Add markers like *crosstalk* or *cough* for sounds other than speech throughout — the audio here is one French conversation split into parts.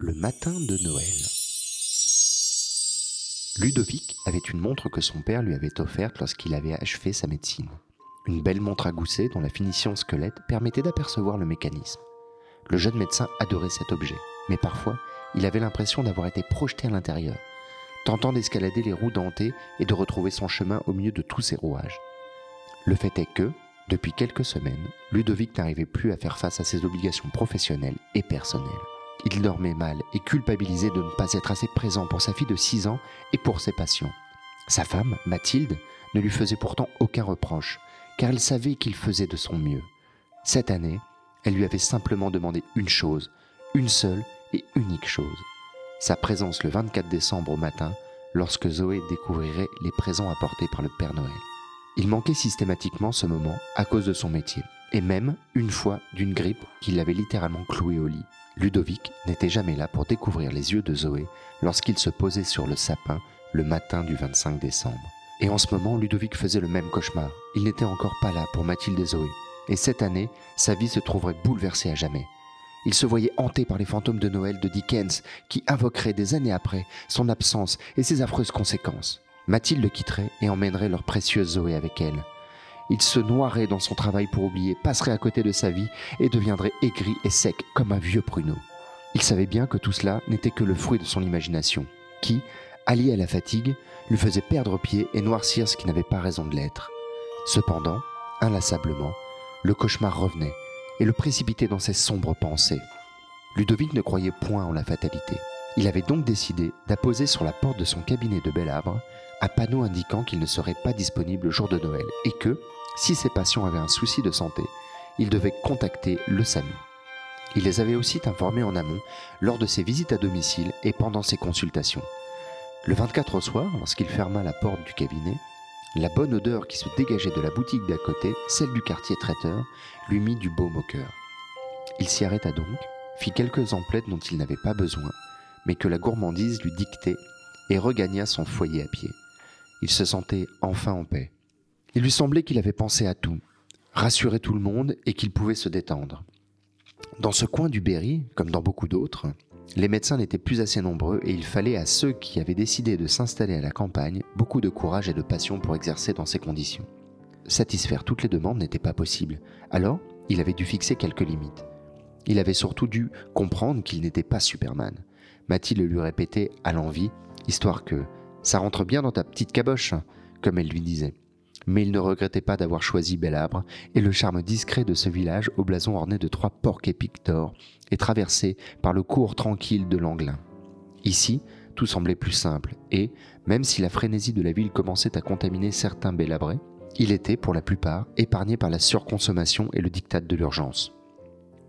Le matin de Noël. Ludovic avait une montre que son père lui avait offerte lorsqu'il avait achevé sa médecine. Une belle montre à gousset dont la finition squelette permettait d'apercevoir le mécanisme. Le jeune médecin adorait cet objet, mais parfois il avait l'impression d'avoir été projeté à l'intérieur, tentant d'escalader les roues dentées et de retrouver son chemin au milieu de tous ces rouages. Le fait est que, depuis quelques semaines, Ludovic n'arrivait plus à faire face à ses obligations professionnelles et personnelles. Il dormait mal et culpabilisé de ne pas être assez présent pour sa fille de 6 ans et pour ses patients. Sa femme, Mathilde, ne lui faisait pourtant aucun reproche, car elle savait qu'il faisait de son mieux. Cette année, elle lui avait simplement demandé une chose, une seule et unique chose. Sa présence le 24 décembre au matin, lorsque Zoé découvrirait les présents apportés par le Père Noël. Il manquait systématiquement ce moment à cause de son métier, et même une fois d'une grippe qui l'avait littéralement cloué au lit. Ludovic n'était jamais là pour découvrir les yeux de Zoé lorsqu'il se posait sur le sapin le matin du 25 décembre. Et en ce moment, Ludovic faisait le même cauchemar. Il n'était encore pas là pour Mathilde et Zoé. Et cette année, sa vie se trouverait bouleversée à jamais. Il se voyait hanté par les fantômes de Noël de Dickens qui invoqueraient des années après son absence et ses affreuses conséquences. Mathilde le quitterait et emmènerait leur précieuse Zoé avec elle. Il se noierait dans son travail pour oublier, passerait à côté de sa vie et deviendrait aigri et sec comme un vieux pruneau. Il savait bien que tout cela n'était que le fruit de son imagination, qui, allié à la fatigue, lui faisait perdre pied et noircir ce qui n'avait pas raison de l'être. Cependant, inlassablement, le cauchemar revenait et le précipitait dans ses sombres pensées. Ludovic ne croyait point en la fatalité. Il avait donc décidé d'apposer sur la porte de son cabinet de Belhabre un panneau indiquant qu'il ne serait pas disponible le jour de Noël et que, si ses patients avaient un souci de santé, il devait contacter le SAMU. Il les avait aussi informés en amont lors de ses visites à domicile et pendant ses consultations. Le 24 au soir, lorsqu'il ferma la porte du cabinet, la bonne odeur qui se dégageait de la boutique d'à côté, celle du quartier traiteur, lui mit du baume au cœur. Il s'y arrêta donc, fit quelques emplettes dont il n'avait pas besoin, mais que la gourmandise lui dictait, et regagna son foyer à pied. Il se sentait enfin en paix. Il lui semblait qu'il avait pensé à tout, rassuré tout le monde et qu'il pouvait se détendre. Dans ce coin du Berry, comme dans beaucoup d'autres, les médecins n'étaient plus assez nombreux et il fallait à ceux qui avaient décidé de s'installer à la campagne beaucoup de courage et de passion pour exercer dans ces conditions. Satisfaire toutes les demandes n'était pas possible, alors il avait dû fixer quelques limites. Il avait surtout dû comprendre qu'il n'était pas Superman. Mathilde lui répétait à l'envie, histoire que ça rentre bien dans ta petite caboche, comme elle lui disait mais il ne regrettait pas d'avoir choisi Belabre et le charme discret de ce village au blason orné de trois porcs épiques d'or et traversé par le cours tranquille de l'Anglin. Ici, tout semblait plus simple et, même si la frénésie de la ville commençait à contaminer certains Bélabrais, il était, pour la plupart, épargné par la surconsommation et le diktat de l'urgence.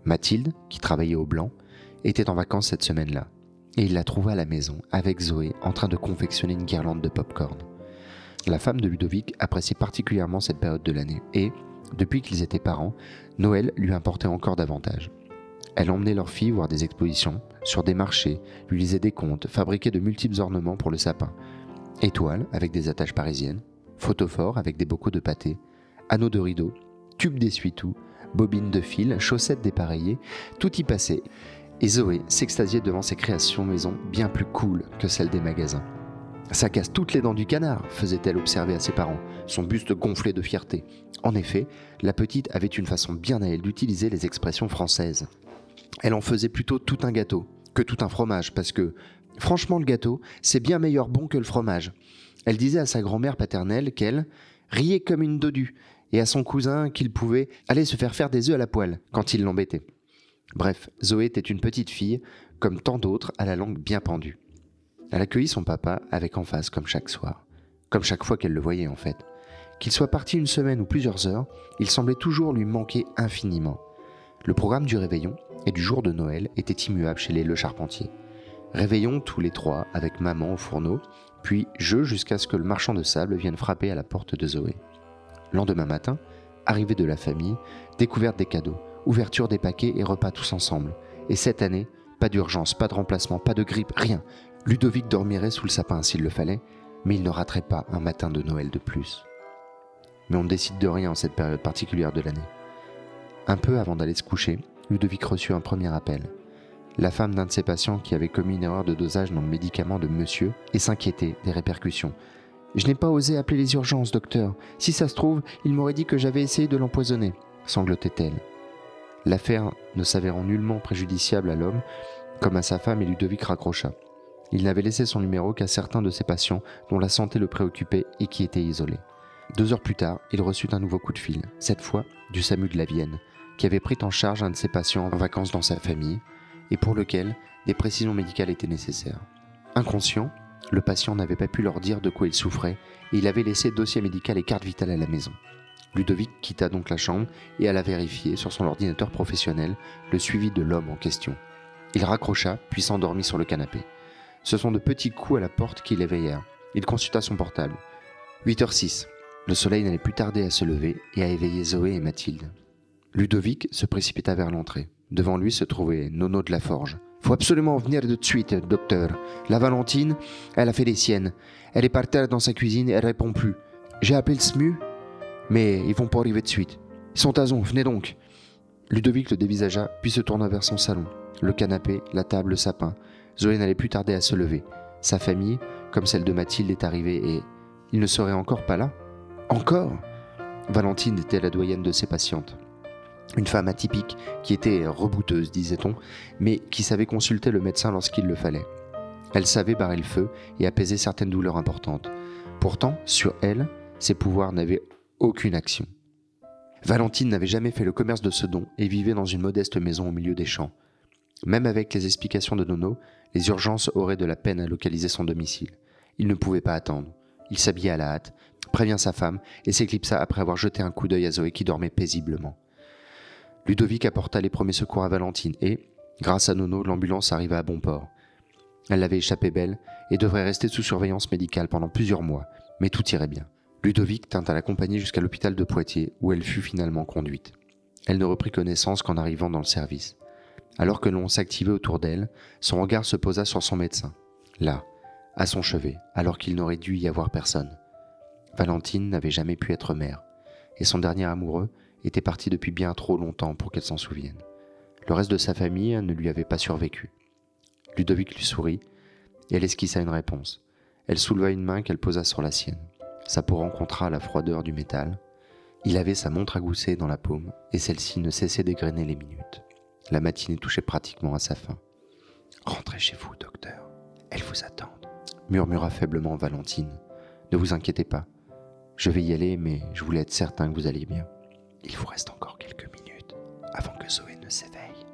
Mathilde, qui travaillait au blanc, était en vacances cette semaine-là, et il la trouva à la maison, avec Zoé, en train de confectionner une guirlande de pop-corn. La femme de Ludovic appréciait particulièrement cette période de l'année et, depuis qu'ils étaient parents, Noël lui importait encore davantage. Elle emmenait leur fille voir des expositions, sur des marchés, lui lisait des contes, fabriquait de multiples ornements pour le sapin. Étoiles avec des attaches parisiennes, photophores avec des bocaux de pâté, anneaux de rideaux, tubes d'essuie-tout, bobines de fil, chaussettes dépareillées, tout y passait. Et Zoé s'extasiait devant ses créations maison bien plus cool que celles des magasins. Ça casse toutes les dents du canard, faisait-elle observer à ses parents, son buste gonflé de fierté. En effet, la petite avait une façon bien à elle d'utiliser les expressions françaises. Elle en faisait plutôt tout un gâteau que tout un fromage, parce que, franchement, le gâteau, c'est bien meilleur bon que le fromage. Elle disait à sa grand-mère paternelle qu'elle riait comme une dodue, et à son cousin qu'il pouvait aller se faire faire des œufs à la poêle quand il l'embêtait. Bref, Zoé était une petite fille, comme tant d'autres, à la langue bien pendue. Elle accueillit son papa avec emphase comme chaque soir, comme chaque fois qu'elle le voyait en fait. Qu'il soit parti une semaine ou plusieurs heures, il semblait toujours lui manquer infiniment. Le programme du réveillon et du jour de Noël était immuable chez les Le Charpentier. Réveillon tous les trois avec maman au fourneau, puis jeu jusqu'à ce que le marchand de sable vienne frapper à la porte de Zoé. Lendemain matin, arrivée de la famille, découverte des cadeaux, ouverture des paquets et repas tous ensemble. Et cette année, pas d'urgence, pas de remplacement, pas de grippe, rien. Ludovic dormirait sous le sapin s'il le fallait, mais il ne raterait pas un matin de Noël de plus. Mais on ne décide de rien en cette période particulière de l'année. Un peu avant d'aller se coucher, Ludovic reçut un premier appel. la femme d'un de ses patients qui avait commis une erreur de dosage dans le médicament de monsieur et s'inquiétait des répercussions. Je n'ai pas osé appeler les urgences, docteur. Si ça se trouve, il m'aurait dit que j'avais essayé de l'empoisonner, sanglotait-elle. L'affaire ne s'avérant nullement préjudiciable à l'homme, comme à sa femme, et Ludovic raccrocha. Il n'avait laissé son numéro qu'à certains de ses patients dont la santé le préoccupait et qui étaient isolés. Deux heures plus tard, il reçut un nouveau coup de fil, cette fois du SAMU de la Vienne, qui avait pris en charge un de ses patients en vacances dans sa famille et pour lequel des précisions médicales étaient nécessaires. Inconscient, le patient n'avait pas pu leur dire de quoi il souffrait et il avait laissé dossier médical et carte vitale à la maison. Ludovic quitta donc la chambre et alla vérifier sur son ordinateur professionnel le suivi de l'homme en question. Il raccrocha, puis s'endormit sur le canapé. Ce sont de petits coups à la porte qui l'éveillèrent. Il consulta son portable. 8h06. Le soleil n'allait plus tarder à se lever et à éveiller Zoé et Mathilde. Ludovic se précipita vers l'entrée. Devant lui se trouvait Nono de la Forge. Faut absolument venir de suite, docteur. La Valentine, elle a fait les siennes. Elle est par terre dans sa cuisine et elle répond plus. J'ai appelé le SMU, mais ils vont pas arriver de suite. Ils sont à zon, venez donc. Ludovic le dévisagea, puis se tourna vers son salon. Le canapé, la table, le sapin. Zoé n'allait plus tarder à se lever. Sa famille, comme celle de Mathilde, est arrivée et il ne serait encore pas là? Encore? Valentine était la doyenne de ses patientes. Une femme atypique, qui était rebouteuse, disait-on, mais qui savait consulter le médecin lorsqu'il le fallait. Elle savait barrer le feu et apaiser certaines douleurs importantes. Pourtant, sur elle, ses pouvoirs n'avaient aucune action. Valentine n'avait jamais fait le commerce de ce don et vivait dans une modeste maison au milieu des champs. Même avec les explications de Nono, les urgences auraient de la peine à localiser son domicile. Il ne pouvait pas attendre. Il s'habilla à la hâte, prévient sa femme et s'éclipsa après avoir jeté un coup d'œil à Zoé qui dormait paisiblement. Ludovic apporta les premiers secours à Valentine et, grâce à Nono, l'ambulance arriva à bon port. Elle avait échappé belle et devrait rester sous surveillance médicale pendant plusieurs mois, mais tout irait bien. Ludovic tint à l'accompagner jusqu'à l'hôpital de Poitiers, où elle fut finalement conduite. Elle ne reprit connaissance qu'en arrivant dans le service. Alors que l'on s'activait autour d'elle, son regard se posa sur son médecin, là, à son chevet, alors qu'il n'aurait dû y avoir personne. Valentine n'avait jamais pu être mère, et son dernier amoureux était parti depuis bien trop longtemps pour qu'elle s'en souvienne. Le reste de sa famille ne lui avait pas survécu. Ludovic lui sourit, et elle esquissa une réponse. Elle souleva une main qu'elle posa sur la sienne. Sa peau rencontra la froideur du métal. Il avait sa montre à gousser dans la paume, et celle-ci ne cessait d'égrener les minutes. La matinée touchait pratiquement à sa fin. Rentrez chez vous, docteur. Elles vous attendent, murmura faiblement Valentine. Ne vous inquiétez pas. Je vais y aller, mais je voulais être certain que vous alliez bien. Il vous reste encore quelques minutes avant que Zoé ne s'éveille.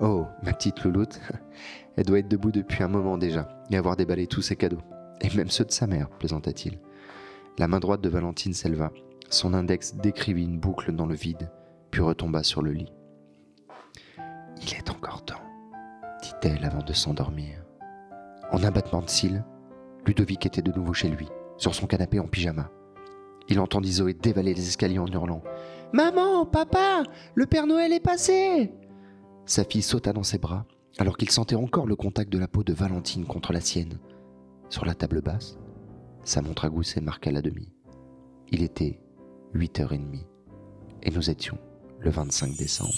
Oh, ma petite louloute, *laughs* elle doit être debout depuis un moment déjà et avoir déballé tous ses cadeaux, et même ceux de sa mère, plaisanta-t-il. La main droite de Valentine s'éleva, son index décrivit une boucle dans le vide, puis retomba sur le lit. Il est encore temps, dit-elle avant de s'endormir. En un battement de cils, Ludovic était de nouveau chez lui, sur son canapé en pyjama. Il entendit Zoé dévaler les escaliers en hurlant Maman, papa, le Père Noël est passé Sa fille sauta dans ses bras, alors qu'il sentait encore le contact de la peau de Valentine contre la sienne. Sur la table basse, sa montre à gousset marqua la demi. Il était 8h30 et nous étions le 25 décembre.